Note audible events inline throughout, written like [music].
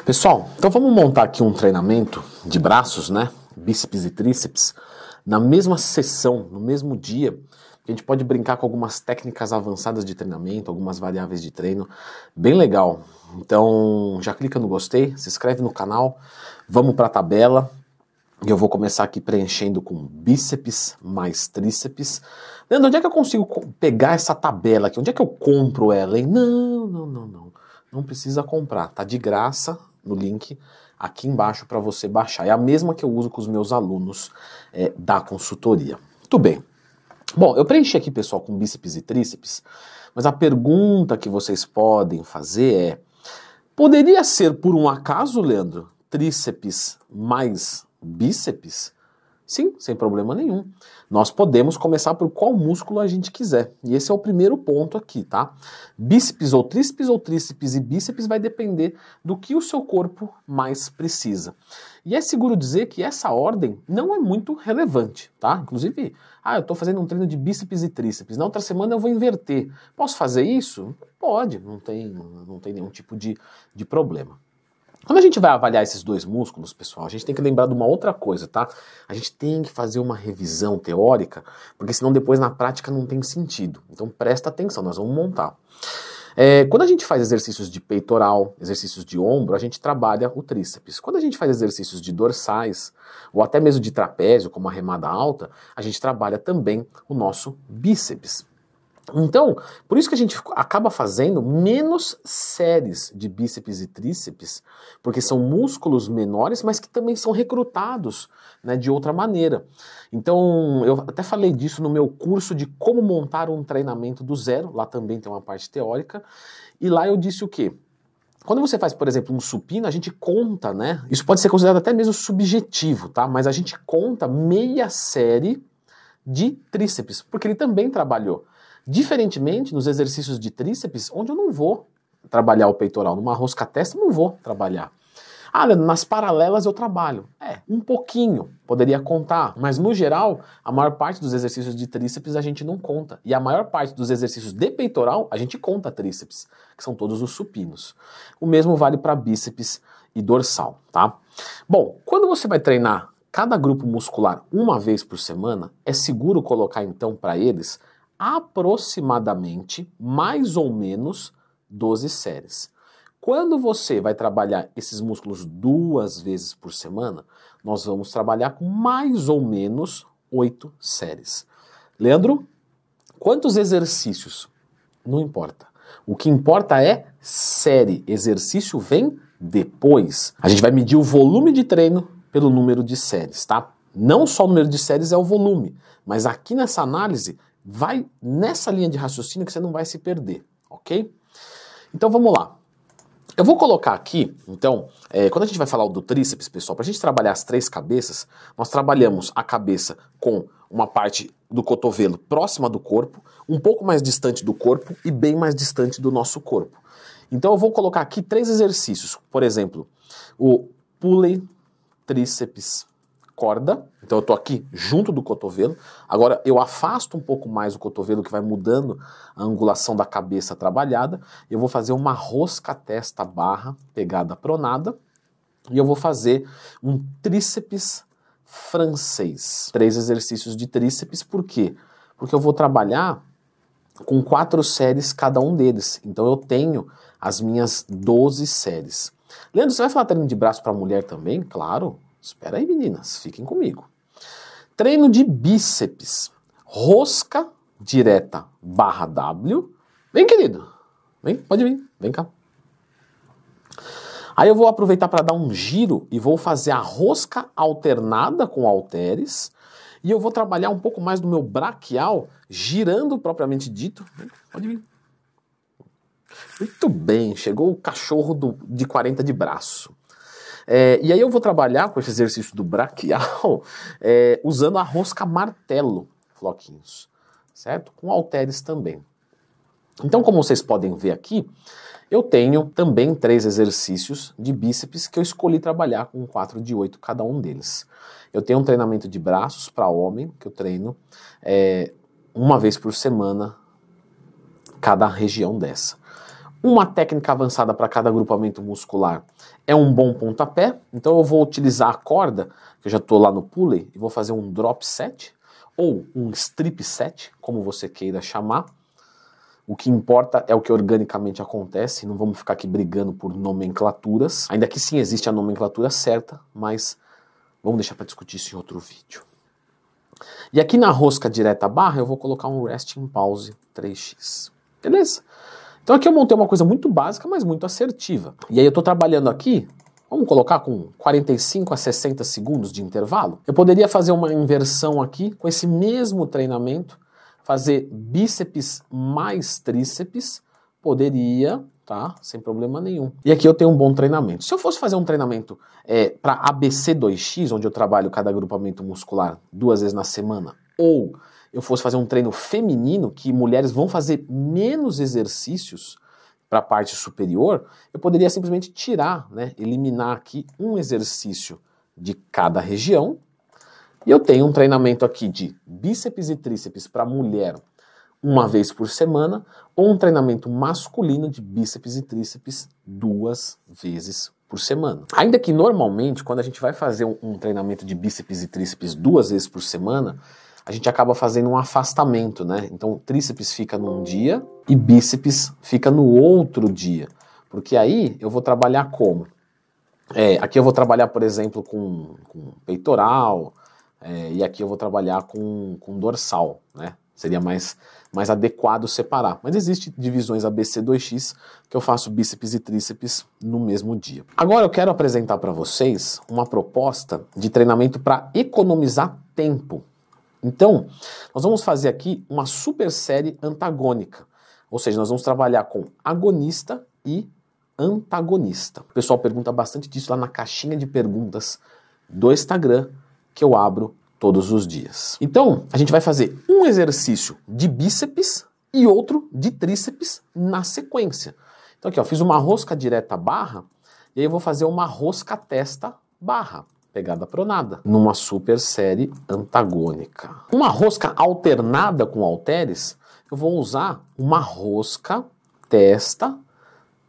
Pessoal, então vamos montar aqui um treinamento de braços, né? Bíceps e tríceps, na mesma sessão, no mesmo dia. A gente pode brincar com algumas técnicas avançadas de treinamento, algumas variáveis de treino, bem legal. Então já clica no gostei, se inscreve no canal, vamos para a tabela. E eu vou começar aqui preenchendo com bíceps mais tríceps. Leandro, onde é que eu consigo pegar essa tabela aqui? Onde é que eu compro ela, hein? Não, não. Precisa comprar, tá de graça no link aqui embaixo para você baixar. É a mesma que eu uso com os meus alunos é, da consultoria. Muito bem. Bom, eu preenchi aqui, pessoal, com bíceps e tríceps, mas a pergunta que vocês podem fazer é: poderia ser por um acaso, Leandro, tríceps mais bíceps? Sim, sem problema nenhum. Nós podemos começar por qual músculo a gente quiser. E esse é o primeiro ponto aqui, tá? Bíceps ou tríceps ou tríceps e bíceps vai depender do que o seu corpo mais precisa. E é seguro dizer que essa ordem não é muito relevante, tá? Inclusive, ah, eu estou fazendo um treino de bíceps e tríceps. Na outra semana eu vou inverter. Posso fazer isso? Pode, não tem, não tem nenhum tipo de, de problema. Quando a gente vai avaliar esses dois músculos, pessoal, a gente tem que lembrar de uma outra coisa, tá? A gente tem que fazer uma revisão teórica, porque senão depois na prática não tem sentido. Então presta atenção, nós vamos montar. É, quando a gente faz exercícios de peitoral, exercícios de ombro, a gente trabalha o tríceps. Quando a gente faz exercícios de dorsais, ou até mesmo de trapézio, como a remada alta, a gente trabalha também o nosso bíceps. Então, por isso que a gente acaba fazendo menos séries de bíceps e tríceps, porque são músculos menores, mas que também são recrutados né, de outra maneira. Então, eu até falei disso no meu curso de como montar um treinamento do zero, lá também tem uma parte teórica, e lá eu disse o quê? Quando você faz, por exemplo, um supino, a gente conta, né? Isso pode ser considerado até mesmo subjetivo, tá? Mas a gente conta meia série de tríceps, porque ele também trabalhou. Diferentemente nos exercícios de tríceps, onde eu não vou trabalhar o peitoral, numa rosca testa eu não vou trabalhar. Ah, nas paralelas eu trabalho. É, um pouquinho, poderia contar, mas no geral, a maior parte dos exercícios de tríceps a gente não conta. E a maior parte dos exercícios de peitoral a gente conta tríceps, que são todos os supinos. O mesmo vale para bíceps e dorsal, tá? Bom, quando você vai treinar cada grupo muscular uma vez por semana, é seguro colocar então para eles aproximadamente mais ou menos 12 séries. Quando você vai trabalhar esses músculos duas vezes por semana, nós vamos trabalhar com mais ou menos 8 séries. Leandro, quantos exercícios? Não importa. O que importa é série. Exercício vem depois. A gente vai medir o volume de treino pelo número de séries, tá? Não só o número de séries é o volume, mas aqui nessa análise Vai nessa linha de raciocínio que você não vai se perder, ok? Então vamos lá. Eu vou colocar aqui, então, é, quando a gente vai falar do tríceps, pessoal, para a gente trabalhar as três cabeças, nós trabalhamos a cabeça com uma parte do cotovelo próxima do corpo, um pouco mais distante do corpo e bem mais distante do nosso corpo. Então eu vou colocar aqui três exercícios, por exemplo, o pulley tríceps corda, então eu estou aqui junto do cotovelo. Agora eu afasto um pouco mais o cotovelo, que vai mudando a angulação da cabeça trabalhada. Eu vou fazer uma rosca testa barra pegada pronada. E eu vou fazer um tríceps francês. Três exercícios de tríceps, por quê? Porque eu vou trabalhar com quatro séries cada um deles. Então eu tenho as minhas 12 séries. Leandro, você vai falar treino de braço para mulher também? Claro. Espera aí, meninas, fiquem comigo. Treino de bíceps. Rosca direta barra W. Vem, querido. Vem, pode vir. Vem cá. Aí eu vou aproveitar para dar um giro e vou fazer a rosca alternada com halteres. E eu vou trabalhar um pouco mais do meu braquial, girando propriamente dito. Pode vir. Muito bem, chegou o cachorro do, de 40 de braço. É, e aí eu vou trabalhar com esse exercício do braquial [laughs] é, usando a rosca martelo, floquinhos, certo? Com halteres também. Então, como vocês podem ver aqui, eu tenho também três exercícios de bíceps que eu escolhi trabalhar com 4 de 8 cada um deles. Eu tenho um treinamento de braços para homem, que eu treino é, uma vez por semana, cada região dessa. Uma técnica avançada para cada agrupamento muscular é um bom pontapé, então eu vou utilizar a corda, que eu já estou lá no pulley, e vou fazer um drop set, ou um strip set, como você queira chamar. O que importa é o que organicamente acontece, não vamos ficar aqui brigando por nomenclaturas, ainda que sim existe a nomenclatura certa, mas vamos deixar para discutir isso em outro vídeo. E aqui na rosca direta barra eu vou colocar um resting pause 3x. Beleza? Então aqui eu montei uma coisa muito básica, mas muito assertiva. E aí eu estou trabalhando aqui, vamos colocar com 45 a 60 segundos de intervalo. Eu poderia fazer uma inversão aqui com esse mesmo treinamento, fazer bíceps mais tríceps, poderia, tá? Sem problema nenhum. E aqui eu tenho um bom treinamento. Se eu fosse fazer um treinamento é, para ABC2X, onde eu trabalho cada agrupamento muscular duas vezes na semana, ou eu fosse fazer um treino feminino, que mulheres vão fazer menos exercícios para a parte superior, eu poderia simplesmente tirar, né, eliminar aqui um exercício de cada região. E eu tenho um treinamento aqui de bíceps e tríceps para mulher uma vez por semana, ou um treinamento masculino de bíceps e tríceps duas vezes por semana. Ainda que normalmente, quando a gente vai fazer um, um treinamento de bíceps e tríceps duas vezes por semana, a gente acaba fazendo um afastamento, né? Então, tríceps fica num dia e bíceps fica no outro dia. Porque aí eu vou trabalhar como? É, aqui eu vou trabalhar, por exemplo, com, com peitoral, é, e aqui eu vou trabalhar com, com dorsal, né? Seria mais, mais adequado separar. Mas existe divisões ABC2X que eu faço bíceps e tríceps no mesmo dia. Agora eu quero apresentar para vocês uma proposta de treinamento para economizar tempo então, nós vamos fazer aqui uma super série antagônica. Ou seja, nós vamos trabalhar com agonista e antagonista. O pessoal pergunta bastante disso lá na caixinha de perguntas do Instagram que eu abro todos os dias. Então, a gente vai fazer um exercício de bíceps e outro de tríceps na sequência. Então aqui, ó, fiz uma rosca direta barra e aí eu vou fazer uma rosca testa barra pegada pronada, numa super série antagônica. Uma rosca alternada com halteres, eu vou usar uma rosca testa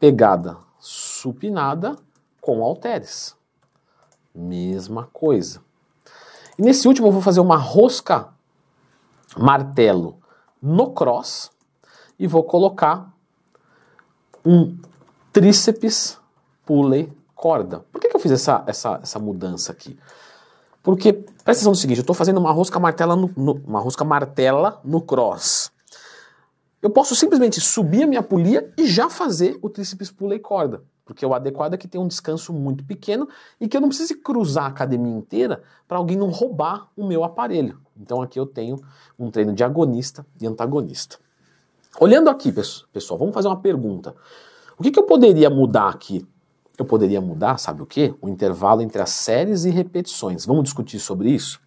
pegada supinada com halteres. Mesma coisa. E nesse último eu vou fazer uma rosca martelo no cross e vou colocar um tríceps pulley corda. Por eu fiz essa, essa, essa mudança aqui? Porque, presta atenção no seguinte, eu estou fazendo uma rosca martela no, no, uma rosca martela no cross. Eu posso simplesmente subir a minha polia e já fazer o tríceps pulley corda. Porque o adequado é que tem um descanso muito pequeno e que eu não precise cruzar a academia inteira para alguém não roubar o meu aparelho. Então aqui eu tenho um treino de agonista e antagonista. Olhando aqui, pessoal, vamos fazer uma pergunta. O que, que eu poderia mudar aqui eu poderia mudar, sabe o que? O intervalo entre as séries e repetições. Vamos discutir sobre isso?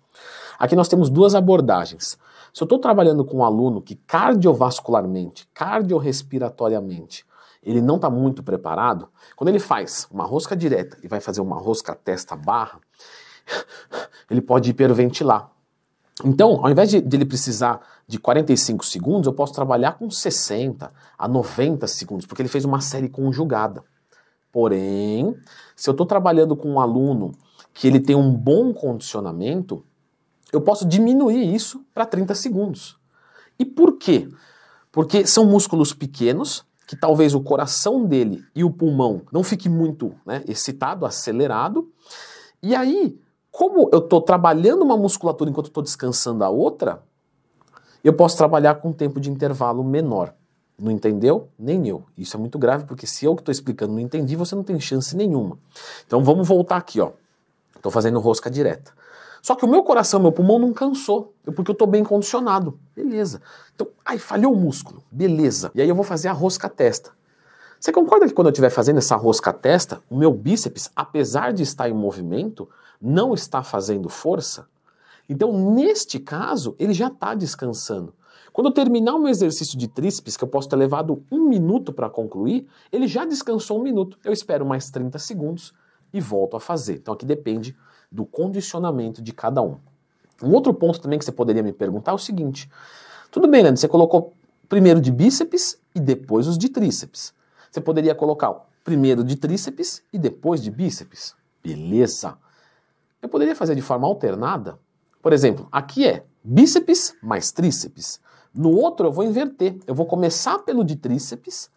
Aqui nós temos duas abordagens. Se eu estou trabalhando com um aluno que cardiovascularmente, cardiorrespiratoriamente, ele não está muito preparado, quando ele faz uma rosca direta e vai fazer uma rosca testa barra, [laughs] ele pode hiperventilar. Então, ao invés de, de, ele precisar de 45 segundos, eu posso trabalhar com 60 a 90 segundos, porque ele fez uma série conjugada. Porém, se eu estou trabalhando com um aluno que ele tem um bom condicionamento, eu posso diminuir isso para 30 segundos. E por quê? Porque são músculos pequenos, que talvez o coração dele e o pulmão não fique muito né, excitado, acelerado. E aí, como eu estou trabalhando uma musculatura enquanto estou descansando a outra, eu posso trabalhar com um tempo de intervalo menor. Não entendeu? Nem eu. Isso é muito grave, porque se eu que estou explicando não entendi, você não tem chance nenhuma. Então vamos voltar aqui, ó. Estou fazendo rosca direta. Só que o meu coração, meu pulmão não cansou, porque eu estou bem condicionado. Beleza. Então, ai, falhou o músculo. Beleza. E aí eu vou fazer a rosca testa. Você concorda que quando eu estiver fazendo essa rosca testa, o meu bíceps, apesar de estar em movimento, não está fazendo força? Então, neste caso, ele já está descansando. Quando eu terminar meu exercício de tríceps, que eu posso ter levado um minuto para concluir, ele já descansou um minuto. Eu espero mais 30 segundos e volto a fazer. Então aqui depende do condicionamento de cada um. Um outro ponto também que você poderia me perguntar é o seguinte: tudo bem, Leandro, você colocou primeiro de bíceps e depois os de tríceps. Você poderia colocar primeiro de tríceps e depois de bíceps. Beleza. Eu poderia fazer de forma alternada. Por exemplo, aqui é bíceps mais tríceps. No outro eu vou inverter. Eu vou começar pelo de tríceps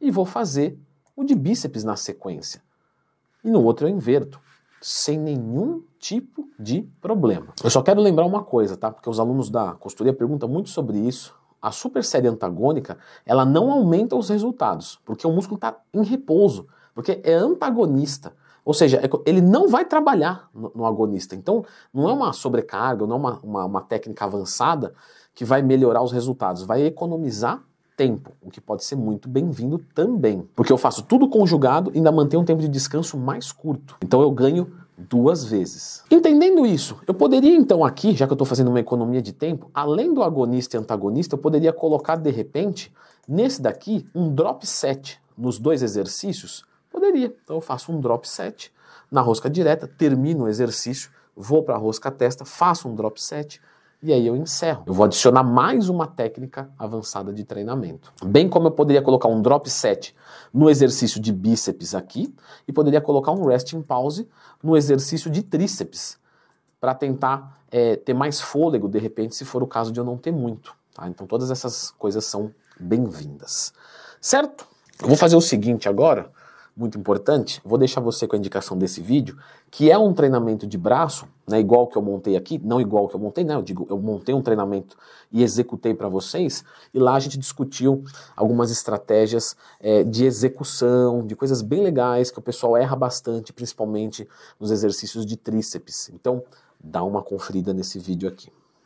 e vou fazer o de bíceps na sequência. E no outro eu inverto, sem nenhum tipo de problema. Eu só quero lembrar uma coisa, tá? Porque os alunos da consultoria perguntam muito sobre isso. A super série antagônica, ela não aumenta os resultados, porque o músculo está em repouso, porque é antagonista. Ou seja, é ele não vai trabalhar no, no, agonista. Então, não é uma sobrecarga, não é uma, uma, uma técnica avançada que vai melhorar os resultados, vai economizar tempo, o que pode ser muito bem-vindo também. Porque eu faço tudo conjugado e ainda mantenho um tempo de descanso mais curto. Então eu ganho duas vezes. Entendendo isso, eu poderia então aqui, já que eu estou fazendo uma economia de tempo, além do agonista e antagonista, eu poderia colocar de repente nesse daqui um drop set nos dois exercícios? Poderia. Então eu faço um drop set na rosca direta, termino o exercício, vou para a rosca testa, faço um drop set e aí eu encerro. Eu vou adicionar mais uma técnica avançada de treinamento. Bem como eu poderia colocar um drop set no exercício de bíceps aqui e poderia colocar um resting pause no exercício de tríceps para tentar é, ter mais fôlego de repente, se for o caso de eu não ter muito. Tá? Então todas essas coisas são bem-vindas. Certo? Eu vou fazer o seguinte agora muito importante, vou deixar você com a indicação desse vídeo, que é um treinamento de braço, né, igual que eu montei aqui, não igual que eu montei, né, eu digo, eu montei um treinamento e executei para vocês, e lá a gente discutiu algumas estratégias é, de execução, de coisas bem legais que o pessoal erra bastante, principalmente nos exercícios de tríceps. Então, dá uma conferida nesse vídeo aqui.